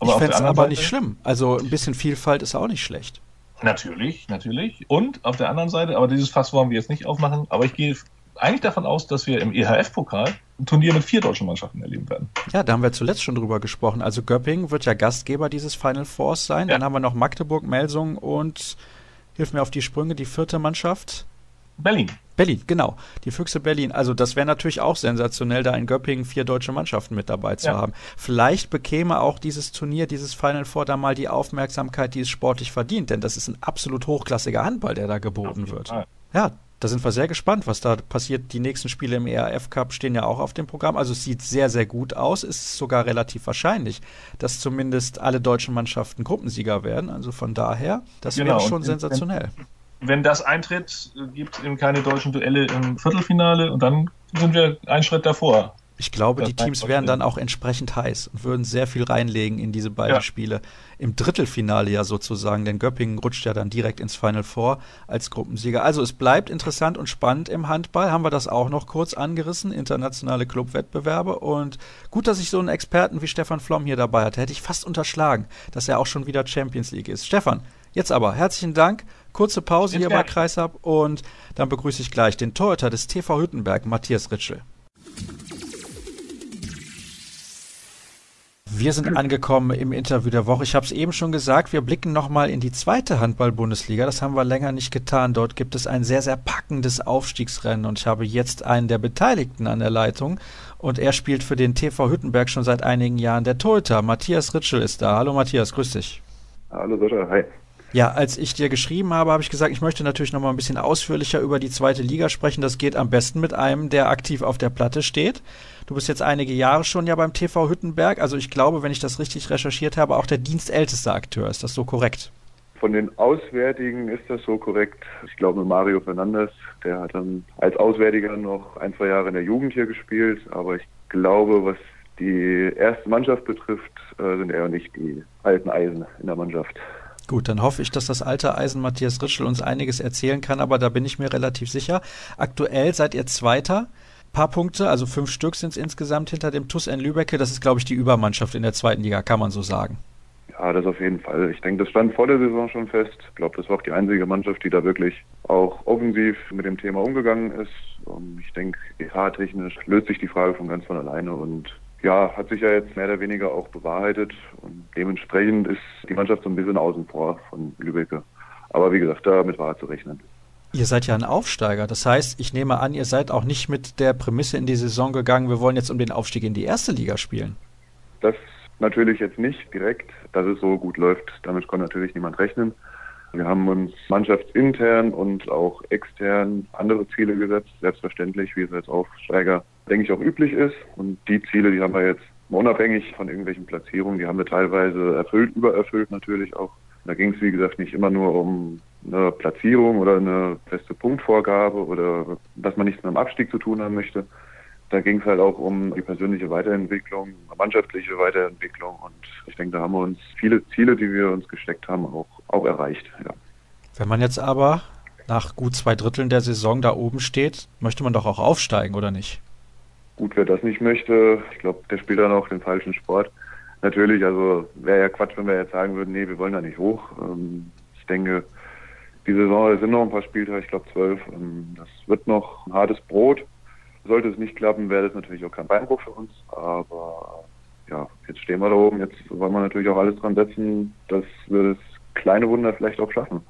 Aber ich fände es aber Seite, nicht schlimm. Also ein bisschen Vielfalt ist auch nicht schlecht. Natürlich, natürlich. Und auf der anderen Seite, aber dieses Fass wollen wir jetzt nicht aufmachen, aber ich gehe eigentlich davon aus, dass wir im EHF-Pokal ein Turnier mit vier deutschen Mannschaften erleben werden. Ja, da haben wir zuletzt schon drüber gesprochen. Also Göppingen wird ja Gastgeber dieses Final Fours sein. Ja. Dann haben wir noch Magdeburg, Melsung und hilf mir auf die Sprünge, die vierte Mannschaft. Berlin. Berlin, genau. Die Füchse Berlin. Also das wäre natürlich auch sensationell, da in Göppingen vier deutsche Mannschaften mit dabei zu ja. haben. Vielleicht bekäme auch dieses Turnier, dieses Final Four da mal die Aufmerksamkeit, die es sportlich verdient, denn das ist ein absolut hochklassiger Handball, der da geboten wird. Fall. Ja, da sind wir sehr gespannt, was da passiert. Die nächsten Spiele im ERF Cup stehen ja auch auf dem Programm. Also es sieht sehr, sehr gut aus. Es ist sogar relativ wahrscheinlich, dass zumindest alle deutschen Mannschaften Gruppensieger werden. Also von daher, das genau. wäre schon sensationell. Wenn, das eintritt, gibt es eben keine deutschen Duelle im Viertelfinale und dann sind wir einen Schritt davor. Ich glaube, die Teams wären dann auch entsprechend heiß und würden sehr viel reinlegen in diese beiden ja. Spiele. Im Drittelfinale ja sozusagen, denn Göppingen rutscht ja dann direkt ins Final Four als Gruppensieger. Also es bleibt interessant und spannend im Handball. Haben wir das auch noch kurz angerissen, internationale Clubwettbewerbe. Und gut, dass ich so einen Experten wie Stefan Flom hier dabei hatte. Hätte ich fast unterschlagen, dass er auch schon wieder Champions League ist. Stefan, jetzt aber herzlichen Dank. Kurze Pause hier bei Kreisab und dann begrüße ich gleich den Torhüter des TV Hüttenberg, Matthias Ritschel. Wir sind angekommen im Interview der Woche. Ich habe es eben schon gesagt, wir blicken nochmal in die zweite Handball-Bundesliga. Das haben wir länger nicht getan. Dort gibt es ein sehr, sehr packendes Aufstiegsrennen und ich habe jetzt einen der Beteiligten an der Leitung und er spielt für den TV Hüttenberg schon seit einigen Jahren. Der Torhüter Matthias Ritschel ist da. Hallo Matthias, grüß dich. Hallo Sascha, hi. Ja, als ich dir geschrieben habe, habe ich gesagt, ich möchte natürlich noch mal ein bisschen ausführlicher über die zweite Liga sprechen. Das geht am besten mit einem, der aktiv auf der Platte steht. Du bist jetzt einige Jahre schon ja beim TV Hüttenberg. Also ich glaube, wenn ich das richtig recherchiert habe, auch der dienstälteste Akteur. Ist das so korrekt? Von den Auswärtigen ist das so korrekt. Ich glaube, Mario Fernandes, der hat dann als Auswärtiger noch ein, zwei Jahre in der Jugend hier gespielt. Aber ich glaube, was die erste Mannschaft betrifft, äh, sind eher nicht die alten Eisen in der Mannschaft. Gut, dann hoffe ich, dass das alte Eisen Matthias Ritschel uns einiges erzählen kann, aber da bin ich mir relativ sicher. Aktuell seid ihr Zweiter. Paar Punkte, also fünf Stück sind es insgesamt hinter dem TUS N Lübecke. Das ist, glaube ich, die Übermannschaft in der zweiten Liga, kann man so sagen. Ja, das auf jeden Fall. Ich denke, das stand vor der Saison schon fest. Ich glaube, das war auch die einzige Mannschaft, die da wirklich auch offensiv mit dem Thema umgegangen ist. Und ich denke, EH-technisch löst sich die Frage von ganz von alleine und ja, hat sich ja jetzt mehr oder weniger auch bewahrheitet und dementsprechend ist die Mannschaft so ein bisschen außen vor von Lübecke. Aber wie gesagt, damit war zu rechnen. Ihr seid ja ein Aufsteiger. Das heißt, ich nehme an, ihr seid auch nicht mit der Prämisse in die Saison gegangen, wir wollen jetzt um den Aufstieg in die erste Liga spielen. Das natürlich jetzt nicht direkt, dass es so gut läuft. Damit kann natürlich niemand rechnen. Wir haben uns mannschaftsintern und auch extern andere Ziele gesetzt, selbstverständlich, wie es als Aufsteiger, denke ich, auch üblich ist. Und die Ziele, die haben wir jetzt unabhängig von irgendwelchen Platzierungen, die haben wir teilweise erfüllt, übererfüllt natürlich auch. Da ging es, wie gesagt, nicht immer nur um eine Platzierung oder eine feste Punktvorgabe oder dass man nichts mit dem Abstieg zu tun haben möchte. Da ging es halt auch um die persönliche Weiterentwicklung, mannschaftliche Weiterentwicklung und ich denke, da haben wir uns viele Ziele, die wir uns gesteckt haben, auch, auch erreicht. Ja. Wenn man jetzt aber nach gut zwei Dritteln der Saison da oben steht, möchte man doch auch aufsteigen, oder nicht? Gut, wer das nicht möchte, ich glaube, der spielt dann auch den falschen Sport. Natürlich, also wäre ja Quatsch, wenn wir jetzt sagen würden, nee, wir wollen da nicht hoch. Ähm, ich denke, die Saison, es sind noch ein paar Spieltage, ich glaube zwölf. Ähm, das wird noch ein hartes Brot. Sollte es nicht klappen, wäre das natürlich auch kein Beinbruch für uns. Aber ja, jetzt stehen wir da oben. Jetzt wollen wir natürlich auch alles dran setzen, dass wir das kleine Wunder vielleicht auch schaffen.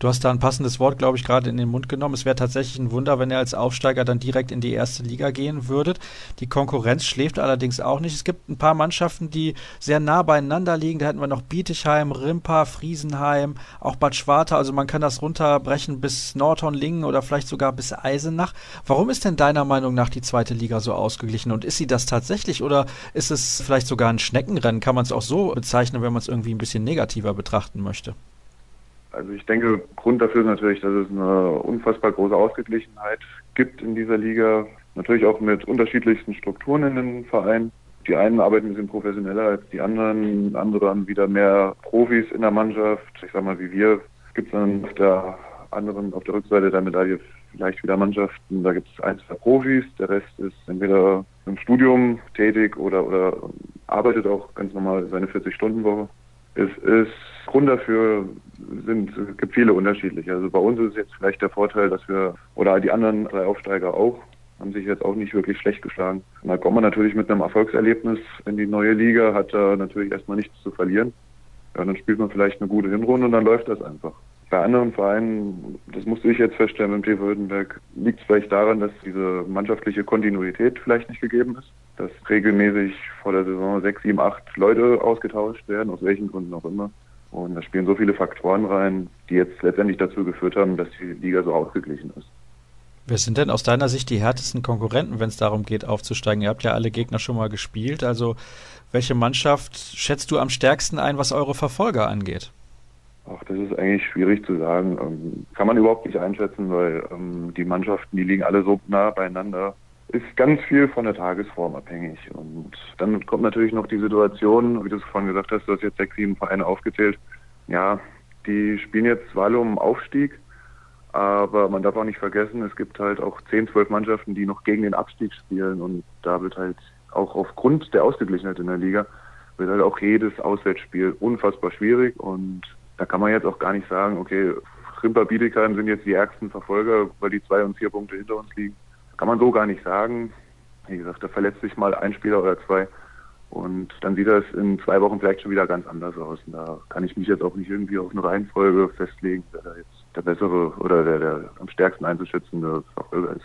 Du hast da ein passendes Wort, glaube ich, gerade in den Mund genommen. Es wäre tatsächlich ein Wunder, wenn ihr als Aufsteiger dann direkt in die erste Liga gehen würdet. Die Konkurrenz schläft allerdings auch nicht. Es gibt ein paar Mannschaften, die sehr nah beieinander liegen. Da hätten wir noch Bietigheim, Rimpa, Friesenheim, auch Bad Schwarta. Also man kann das runterbrechen bis Nordhorn-Lingen oder vielleicht sogar bis Eisenach. Warum ist denn deiner Meinung nach die zweite Liga so ausgeglichen? Und ist sie das tatsächlich oder ist es vielleicht sogar ein Schneckenrennen? Kann man es auch so bezeichnen, wenn man es irgendwie ein bisschen negativer betrachten möchte? Also ich denke, Grund dafür ist natürlich, dass es eine unfassbar große Ausgeglichenheit gibt in dieser Liga. Natürlich auch mit unterschiedlichsten Strukturen in den Vereinen. Die einen arbeiten ein bisschen professioneller als die anderen, andere haben wieder mehr Profis in der Mannschaft. Ich sag mal, wie wir, gibt es dann auf der anderen, auf der Rückseite der Medaille vielleicht wieder Mannschaften. Da gibt es ein, zwei Profis, der Rest ist entweder im Studium tätig oder, oder arbeitet auch ganz normal seine 40-Stunden-Woche. Es ist Grund dafür sind, gibt viele unterschiedliche. Also bei uns ist jetzt vielleicht der Vorteil, dass wir, oder die anderen drei Aufsteiger auch, haben sich jetzt auch nicht wirklich schlecht geschlagen. Da kommt man natürlich mit einem Erfolgserlebnis in die neue Liga, hat da natürlich erstmal nichts zu verlieren. Ja, dann spielt man vielleicht eine gute Hinrunde und dann läuft das einfach. Bei anderen Vereinen, das musste ich jetzt feststellen beim TV Württemberg, liegt es vielleicht daran, dass diese mannschaftliche Kontinuität vielleicht nicht gegeben ist. Dass regelmäßig vor der Saison sechs, sieben, acht Leute ausgetauscht werden, aus welchen Gründen auch immer. Und da spielen so viele Faktoren rein, die jetzt letztendlich dazu geführt haben, dass die Liga so ausgeglichen ist. Wer sind denn aus deiner Sicht die härtesten Konkurrenten, wenn es darum geht, aufzusteigen? Ihr habt ja alle Gegner schon mal gespielt. Also welche Mannschaft schätzt du am stärksten ein, was eure Verfolger angeht? Ach, das ist eigentlich schwierig zu sagen. Ähm, kann man überhaupt nicht einschätzen, weil ähm, die Mannschaften, die liegen alle so nah beieinander. Ist ganz viel von der Tagesform abhängig. Und dann kommt natürlich noch die Situation, wie du es vorhin gesagt hast, du hast jetzt sechs, sieben Vereine aufgezählt. Ja, die spielen jetzt alle um Aufstieg, aber man darf auch nicht vergessen, es gibt halt auch zehn, zwölf Mannschaften, die noch gegen den Abstieg spielen und da wird halt auch aufgrund der Ausgeglichenheit in der Liga wird halt auch jedes Auswärtsspiel unfassbar schwierig und da kann man jetzt auch gar nicht sagen, okay, Rimper Bietigheim sind jetzt die ärgsten Verfolger, weil die zwei und vier Punkte hinter uns liegen. Kann man so gar nicht sagen. Wie gesagt, da verletzt sich mal ein Spieler oder zwei. Und dann sieht das in zwei Wochen vielleicht schon wieder ganz anders aus. Und da kann ich mich jetzt auch nicht irgendwie auf eine Reihenfolge festlegen, wer da jetzt der bessere oder der, der am stärksten einzuschätzende Verfolger ist.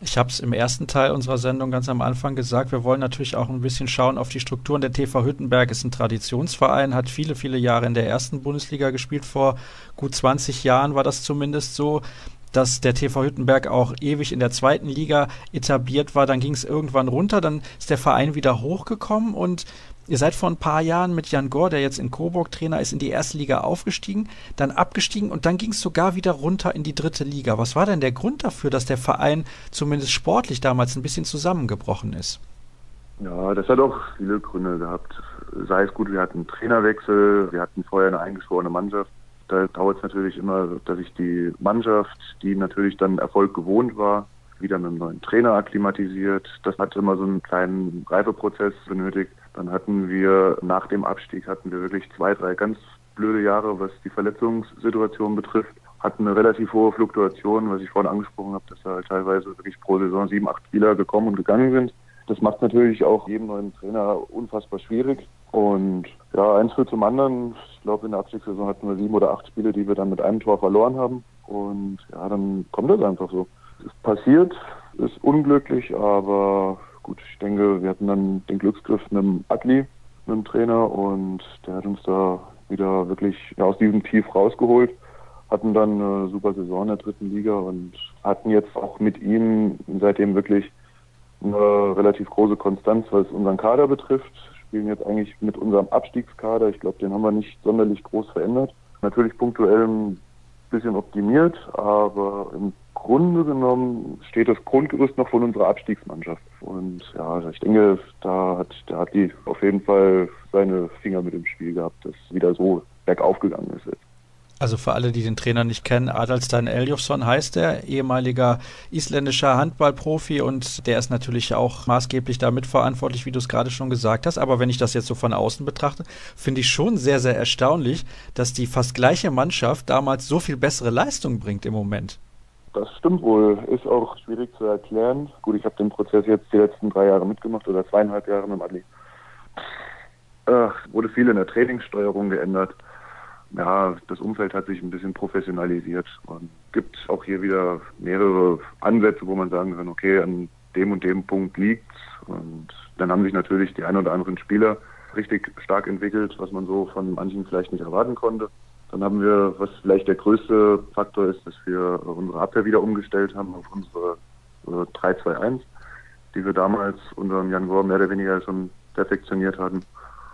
Ich habe es im ersten Teil unserer Sendung ganz am Anfang gesagt, wir wollen natürlich auch ein bisschen schauen auf die Strukturen. Der TV Hüttenberg ist ein Traditionsverein, hat viele, viele Jahre in der ersten Bundesliga gespielt. Vor gut 20 Jahren war das zumindest so dass der TV Hüttenberg auch ewig in der zweiten Liga etabliert war. Dann ging es irgendwann runter, dann ist der Verein wieder hochgekommen und Ihr seid vor ein paar Jahren mit Jan Gore, der jetzt in Coburg Trainer ist, in die erste Liga aufgestiegen, dann abgestiegen und dann ging es sogar wieder runter in die dritte Liga. Was war denn der Grund dafür, dass der Verein zumindest sportlich damals ein bisschen zusammengebrochen ist? Ja, das hat auch viele Gründe gehabt. Sei es gut, wir hatten einen Trainerwechsel, wir hatten vorher eine eingeschworene Mannschaft. Da dauert es natürlich immer, dass sich die Mannschaft, die natürlich dann Erfolg gewohnt war, wieder mit einem neuen Trainer akklimatisiert. Das hat immer so einen kleinen Reifeprozess benötigt. Dann hatten wir nach dem Abstieg hatten wir wirklich zwei, drei ganz blöde Jahre, was die Verletzungssituation betrifft. Hatten eine relativ hohe Fluktuation, was ich vorhin angesprochen habe, dass da halt teilweise wirklich pro Saison sieben, acht Spieler gekommen und gegangen sind. Das macht natürlich auch jedem neuen Trainer unfassbar schwierig. Und ja, eins führt zum anderen. Ich glaube, in der Abstiegssaison hatten wir sieben oder acht Spiele, die wir dann mit einem Tor verloren haben. Und ja, dann kommt das einfach so. Es passiert, ist unglücklich, aber gut, ich denke, wir hatten dann den Glücksgriff mit dem Adli, mit dem Trainer, und der hat uns da wieder wirklich ja, aus diesem Tief rausgeholt. Hatten dann eine super Saison in der dritten Liga und hatten jetzt auch mit ihm seitdem wirklich eine relativ große Konstanz, was unseren Kader betrifft. Spielen jetzt eigentlich mit unserem Abstiegskader. Ich glaube, den haben wir nicht sonderlich groß verändert. Natürlich punktuell ein bisschen optimiert, aber im Grunde genommen steht das Grundgerüst noch von unserer Abstiegsmannschaft. Und ja, also ich denke, da hat, da hat die auf jeden Fall seine Finger mit im Spiel gehabt, dass wieder so bergauf gegangen ist jetzt. Also für alle, die den Trainer nicht kennen, Adalstein Eljofsson heißt er, ehemaliger isländischer Handballprofi und der ist natürlich auch maßgeblich damit verantwortlich, wie du es gerade schon gesagt hast. Aber wenn ich das jetzt so von außen betrachte, finde ich schon sehr, sehr erstaunlich, dass die fast gleiche Mannschaft damals so viel bessere Leistung bringt im Moment. Das stimmt wohl. Ist auch schwierig zu erklären. Gut, ich habe den Prozess jetzt die letzten drei Jahre mitgemacht oder zweieinhalb Jahre mit dem Adli. Es wurde viel in der Trainingssteuerung geändert. Ja, das Umfeld hat sich ein bisschen professionalisiert und gibt auch hier wieder mehrere Ansätze, wo man sagen kann, okay, an dem und dem Punkt liegt's. Und dann haben sich natürlich die ein oder anderen Spieler richtig stark entwickelt, was man so von manchen vielleicht nicht erwarten konnte. Dann haben wir, was vielleicht der größte Faktor ist, dass wir unsere Abwehr wieder umgestellt haben auf unsere 3-2-1, die wir damals unter Jan Gore mehr oder weniger schon perfektioniert hatten.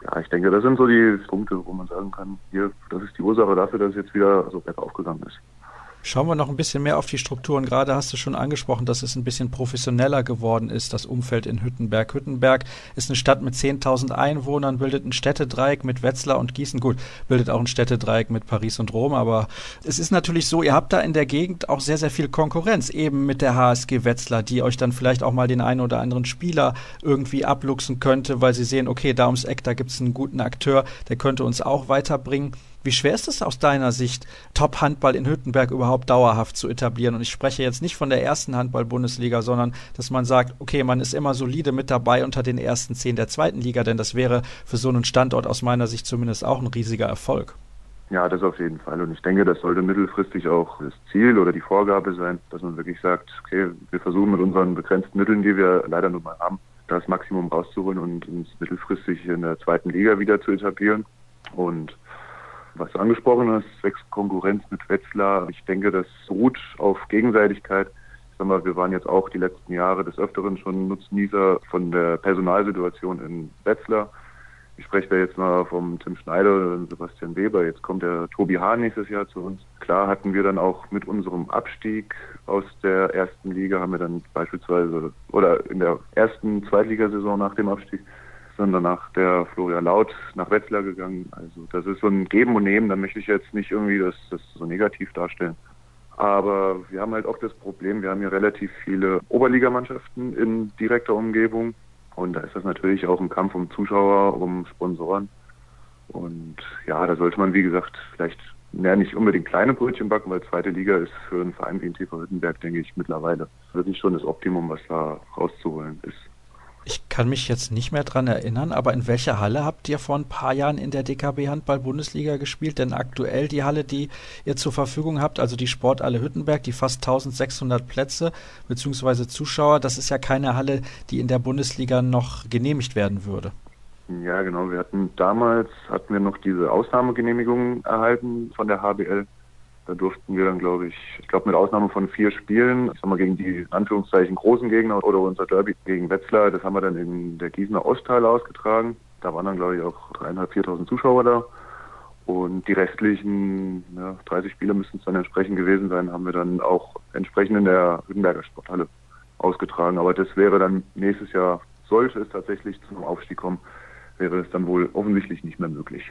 Ja, ich denke, das sind so die Punkte, wo man sagen kann, hier, das ist die Ursache dafür, dass es jetzt wieder so bergauf gegangen ist. Schauen wir noch ein bisschen mehr auf die Strukturen. Gerade hast du schon angesprochen, dass es ein bisschen professioneller geworden ist, das Umfeld in Hüttenberg. Hüttenberg ist eine Stadt mit 10.000 Einwohnern, bildet ein Städtedreieck mit Wetzlar und Gießen. Gut, bildet auch ein Städtedreieck mit Paris und Rom, aber es ist natürlich so, ihr habt da in der Gegend auch sehr, sehr viel Konkurrenz, eben mit der HSG Wetzlar, die euch dann vielleicht auch mal den einen oder anderen Spieler irgendwie abluchsen könnte, weil sie sehen, okay, da ums Eck, da gibt es einen guten Akteur, der könnte uns auch weiterbringen. Wie schwer ist es aus deiner Sicht, Top-Handball in Hüttenberg überhaupt dauerhaft zu etablieren? Und ich spreche jetzt nicht von der ersten Handball-Bundesliga, sondern dass man sagt, okay, man ist immer solide mit dabei unter den ersten zehn der zweiten Liga, denn das wäre für so einen Standort aus meiner Sicht zumindest auch ein riesiger Erfolg. Ja, das auf jeden Fall. Und ich denke, das sollte mittelfristig auch das Ziel oder die Vorgabe sein, dass man wirklich sagt, okay, wir versuchen mit unseren begrenzten Mitteln, die wir leider nur mal haben, das Maximum rauszuholen und uns mittelfristig in der zweiten Liga wieder zu etablieren. Und was du angesprochen hast, zwecks Konkurrenz mit Wetzlar, ich denke, das ruht auf Gegenseitigkeit. Ich sag mal, wir waren jetzt auch die letzten Jahre des Öfteren schon Nutznießer von der Personalsituation in Wetzlar. Ich spreche da jetzt mal vom Tim Schneider und Sebastian Weber. Jetzt kommt der Tobi Hahn nächstes Jahr zu uns. Klar hatten wir dann auch mit unserem Abstieg aus der ersten Liga, haben wir dann beispielsweise, oder in der ersten Zweitligasaison nach dem Abstieg, dann danach der Florian Laut nach Wetzlar gegangen. Also das ist so ein Geben und Nehmen, da möchte ich jetzt nicht irgendwie das, das so negativ darstellen. Aber wir haben halt auch das Problem, wir haben hier relativ viele Oberligamannschaften in direkter Umgebung. Und da ist das natürlich auch ein Kampf um Zuschauer, um Sponsoren. Und ja, da sollte man, wie gesagt, vielleicht ja, nicht unbedingt kleine Brötchen backen, weil zweite Liga ist für einen Verein wie in TV Hüttenberg, denke ich, mittlerweile wirklich schon das Optimum, was da rauszuholen ist. Ich kann mich jetzt nicht mehr dran erinnern, aber in welcher Halle habt ihr vor ein paar Jahren in der DKB Handball Bundesliga gespielt? Denn aktuell die Halle, die ihr zur Verfügung habt, also die Sporthalle Hüttenberg, die fast 1600 Plätze bzw. Zuschauer, das ist ja keine Halle, die in der Bundesliga noch genehmigt werden würde. Ja, genau. Wir hatten damals hatten wir noch diese Ausnahmegenehmigung erhalten von der HBL. Da durften wir dann, glaube ich, ich glaube mit Ausnahme von vier Spielen, ich sag mal gegen die Anführungszeichen großen Gegner oder unser Derby gegen Wetzlar, das haben wir dann in der Gießener Ostteile ausgetragen. Da waren dann, glaube ich, auch dreieinhalb, viertausend Zuschauer da. Und die restlichen ja, 30 Spiele müssten es dann entsprechend gewesen sein, haben wir dann auch entsprechend in der Hüttenberger Sporthalle ausgetragen. Aber das wäre dann nächstes Jahr, sollte es tatsächlich zum Aufstieg kommen, wäre es dann wohl offensichtlich nicht mehr möglich.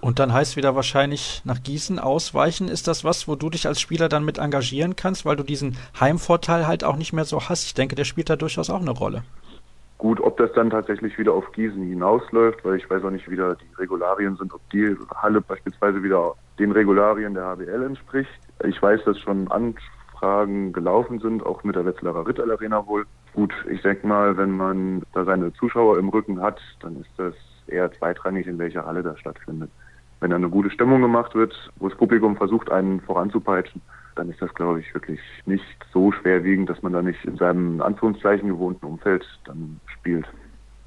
Und dann heißt wieder wahrscheinlich nach Gießen ausweichen. Ist das was, wo du dich als Spieler dann mit engagieren kannst, weil du diesen Heimvorteil halt auch nicht mehr so hast? Ich denke, der spielt da durchaus auch eine Rolle. Gut, ob das dann tatsächlich wieder auf Gießen hinausläuft, weil ich weiß auch nicht, wie da die Regularien sind, ob die Halle beispielsweise wieder den Regularien der HBL entspricht. Ich weiß, dass schon Anfragen gelaufen sind, auch mit der Wetzlarer Ritter Arena wohl. Gut, ich denke mal, wenn man da seine Zuschauer im Rücken hat, dann ist das eher zweitrangig, in welcher Halle das stattfindet wenn da eine gute Stimmung gemacht wird, wo das Publikum versucht, einen voranzupeitschen, dann ist das, glaube ich, wirklich nicht so schwerwiegend, dass man da nicht in seinem Anführungszeichen gewohnten Umfeld dann spielt.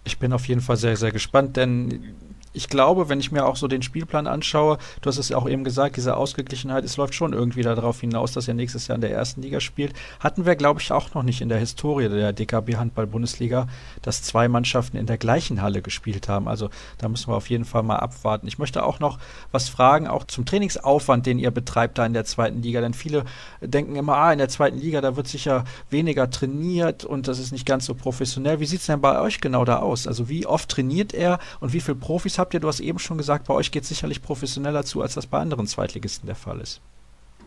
Ich bin auf jeden Fall sehr, sehr gespannt, denn ich glaube, wenn ich mir auch so den Spielplan anschaue, du hast es ja auch eben gesagt, diese Ausgeglichenheit, es läuft schon irgendwie darauf hinaus, dass er nächstes Jahr in der ersten Liga spielt. Hatten wir, glaube ich, auch noch nicht in der Historie der DKB Handball Bundesliga, dass zwei Mannschaften in der gleichen Halle gespielt haben. Also da müssen wir auf jeden Fall mal abwarten. Ich möchte auch noch was fragen, auch zum Trainingsaufwand, den ihr betreibt da in der zweiten Liga. Denn viele denken immer, ah, in der zweiten Liga, da wird sicher weniger trainiert und das ist nicht ganz so professionell. Wie sieht es denn bei euch genau da aus? Also wie oft trainiert er und wie viele Profis habt ihr? Du hast eben schon gesagt, bei euch geht es sicherlich professioneller zu, als das bei anderen Zweitligisten der Fall ist.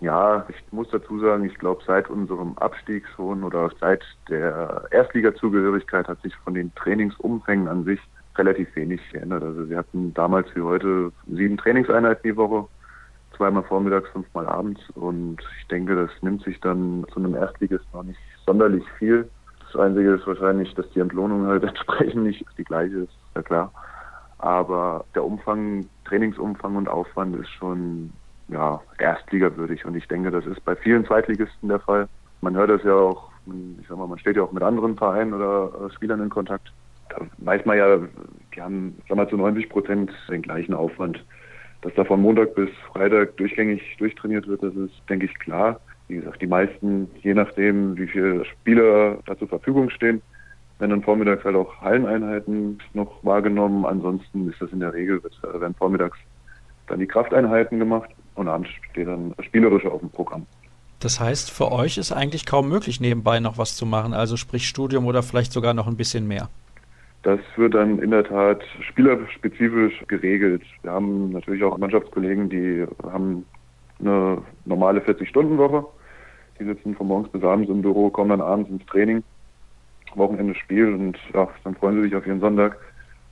Ja, ich muss dazu sagen, ich glaube, seit unserem Abstieg schon oder seit der Erstliga-Zugehörigkeit hat sich von den Trainingsumfängen an sich relativ wenig geändert. Also wir hatten damals wie heute sieben Trainingseinheiten die Woche, zweimal vormittags, fünfmal abends und ich denke, das nimmt sich dann zu einem Erstligist noch nicht sonderlich viel. Das Einzige ist wahrscheinlich, dass die Entlohnung halt entsprechend nicht die gleiche ist, ja klar. Aber der Umfang, Trainingsumfang und Aufwand ist schon ja, erstligawürdig. Und ich denke, das ist bei vielen Zweitligisten der Fall. Man hört das ja auch, ich sag mal, man steht ja auch mit anderen Vereinen oder äh, Spielern in Kontakt. Da weiß man ja, die haben, sag mal, zu 90 Prozent den gleichen Aufwand. Dass da von Montag bis Freitag durchgängig durchtrainiert wird, das ist, denke ich, klar. Wie gesagt, die meisten, je nachdem, wie viele Spieler da zur Verfügung stehen, werden dann vormittags halt auch Halleneinheiten noch wahrgenommen. Ansonsten ist das in der Regel, äh, werden vormittags dann die Krafteinheiten gemacht und abends steht dann Spielerische auf dem Programm. Das heißt, für euch ist eigentlich kaum möglich, nebenbei noch was zu machen, also sprich Studium oder vielleicht sogar noch ein bisschen mehr. Das wird dann in der Tat spielerspezifisch geregelt. Wir haben natürlich auch Mannschaftskollegen, die haben eine normale 40-Stunden-Woche. Die sitzen von morgens bis abends im Büro, kommen dann abends ins Training, Wochenende Spiel und ja, dann freuen sie sich auf ihren Sonntag.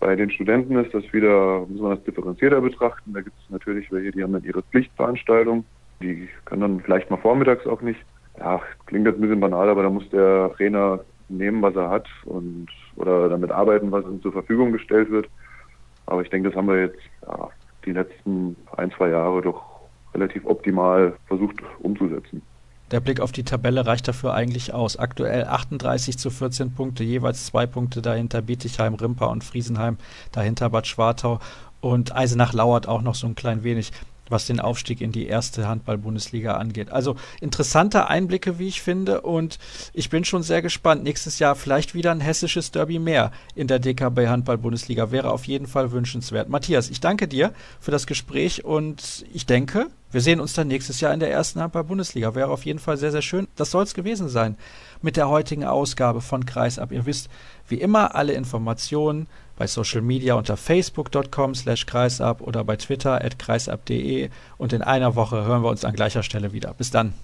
Bei den Studenten ist das wieder, muss man das differenzierter betrachten. Da gibt es natürlich welche, die haben dann ihre Pflichtveranstaltung. Die können dann vielleicht mal vormittags auch nicht. Ja, klingt jetzt ein bisschen banal, aber da muss der Trainer nehmen, was er hat und oder damit arbeiten, was ihm zur Verfügung gestellt wird. Aber ich denke, das haben wir jetzt ja, die letzten ein, zwei Jahre doch relativ optimal versucht umzusetzen. Der Blick auf die Tabelle reicht dafür eigentlich aus. Aktuell 38 zu 14 Punkte, jeweils zwei Punkte dahinter. Bietigheim, Rimpa und Friesenheim, dahinter Bad Schwartau. Und Eisenach lauert auch noch so ein klein wenig was den Aufstieg in die erste Handball-Bundesliga angeht. Also interessante Einblicke, wie ich finde, und ich bin schon sehr gespannt. Nächstes Jahr vielleicht wieder ein hessisches Derby mehr in der DKB Handball-Bundesliga. Wäre auf jeden Fall wünschenswert. Matthias, ich danke dir für das Gespräch und ich denke, wir sehen uns dann nächstes Jahr in der ersten Handball-Bundesliga. Wäre auf jeden Fall sehr, sehr schön. Das soll es gewesen sein mit der heutigen Ausgabe von Kreisab. Ihr wisst, wie immer, alle Informationen bei Social Media unter facebook.com slash kreisab oder bei Twitter at kreisab.de und in einer Woche hören wir uns an gleicher Stelle wieder. Bis dann.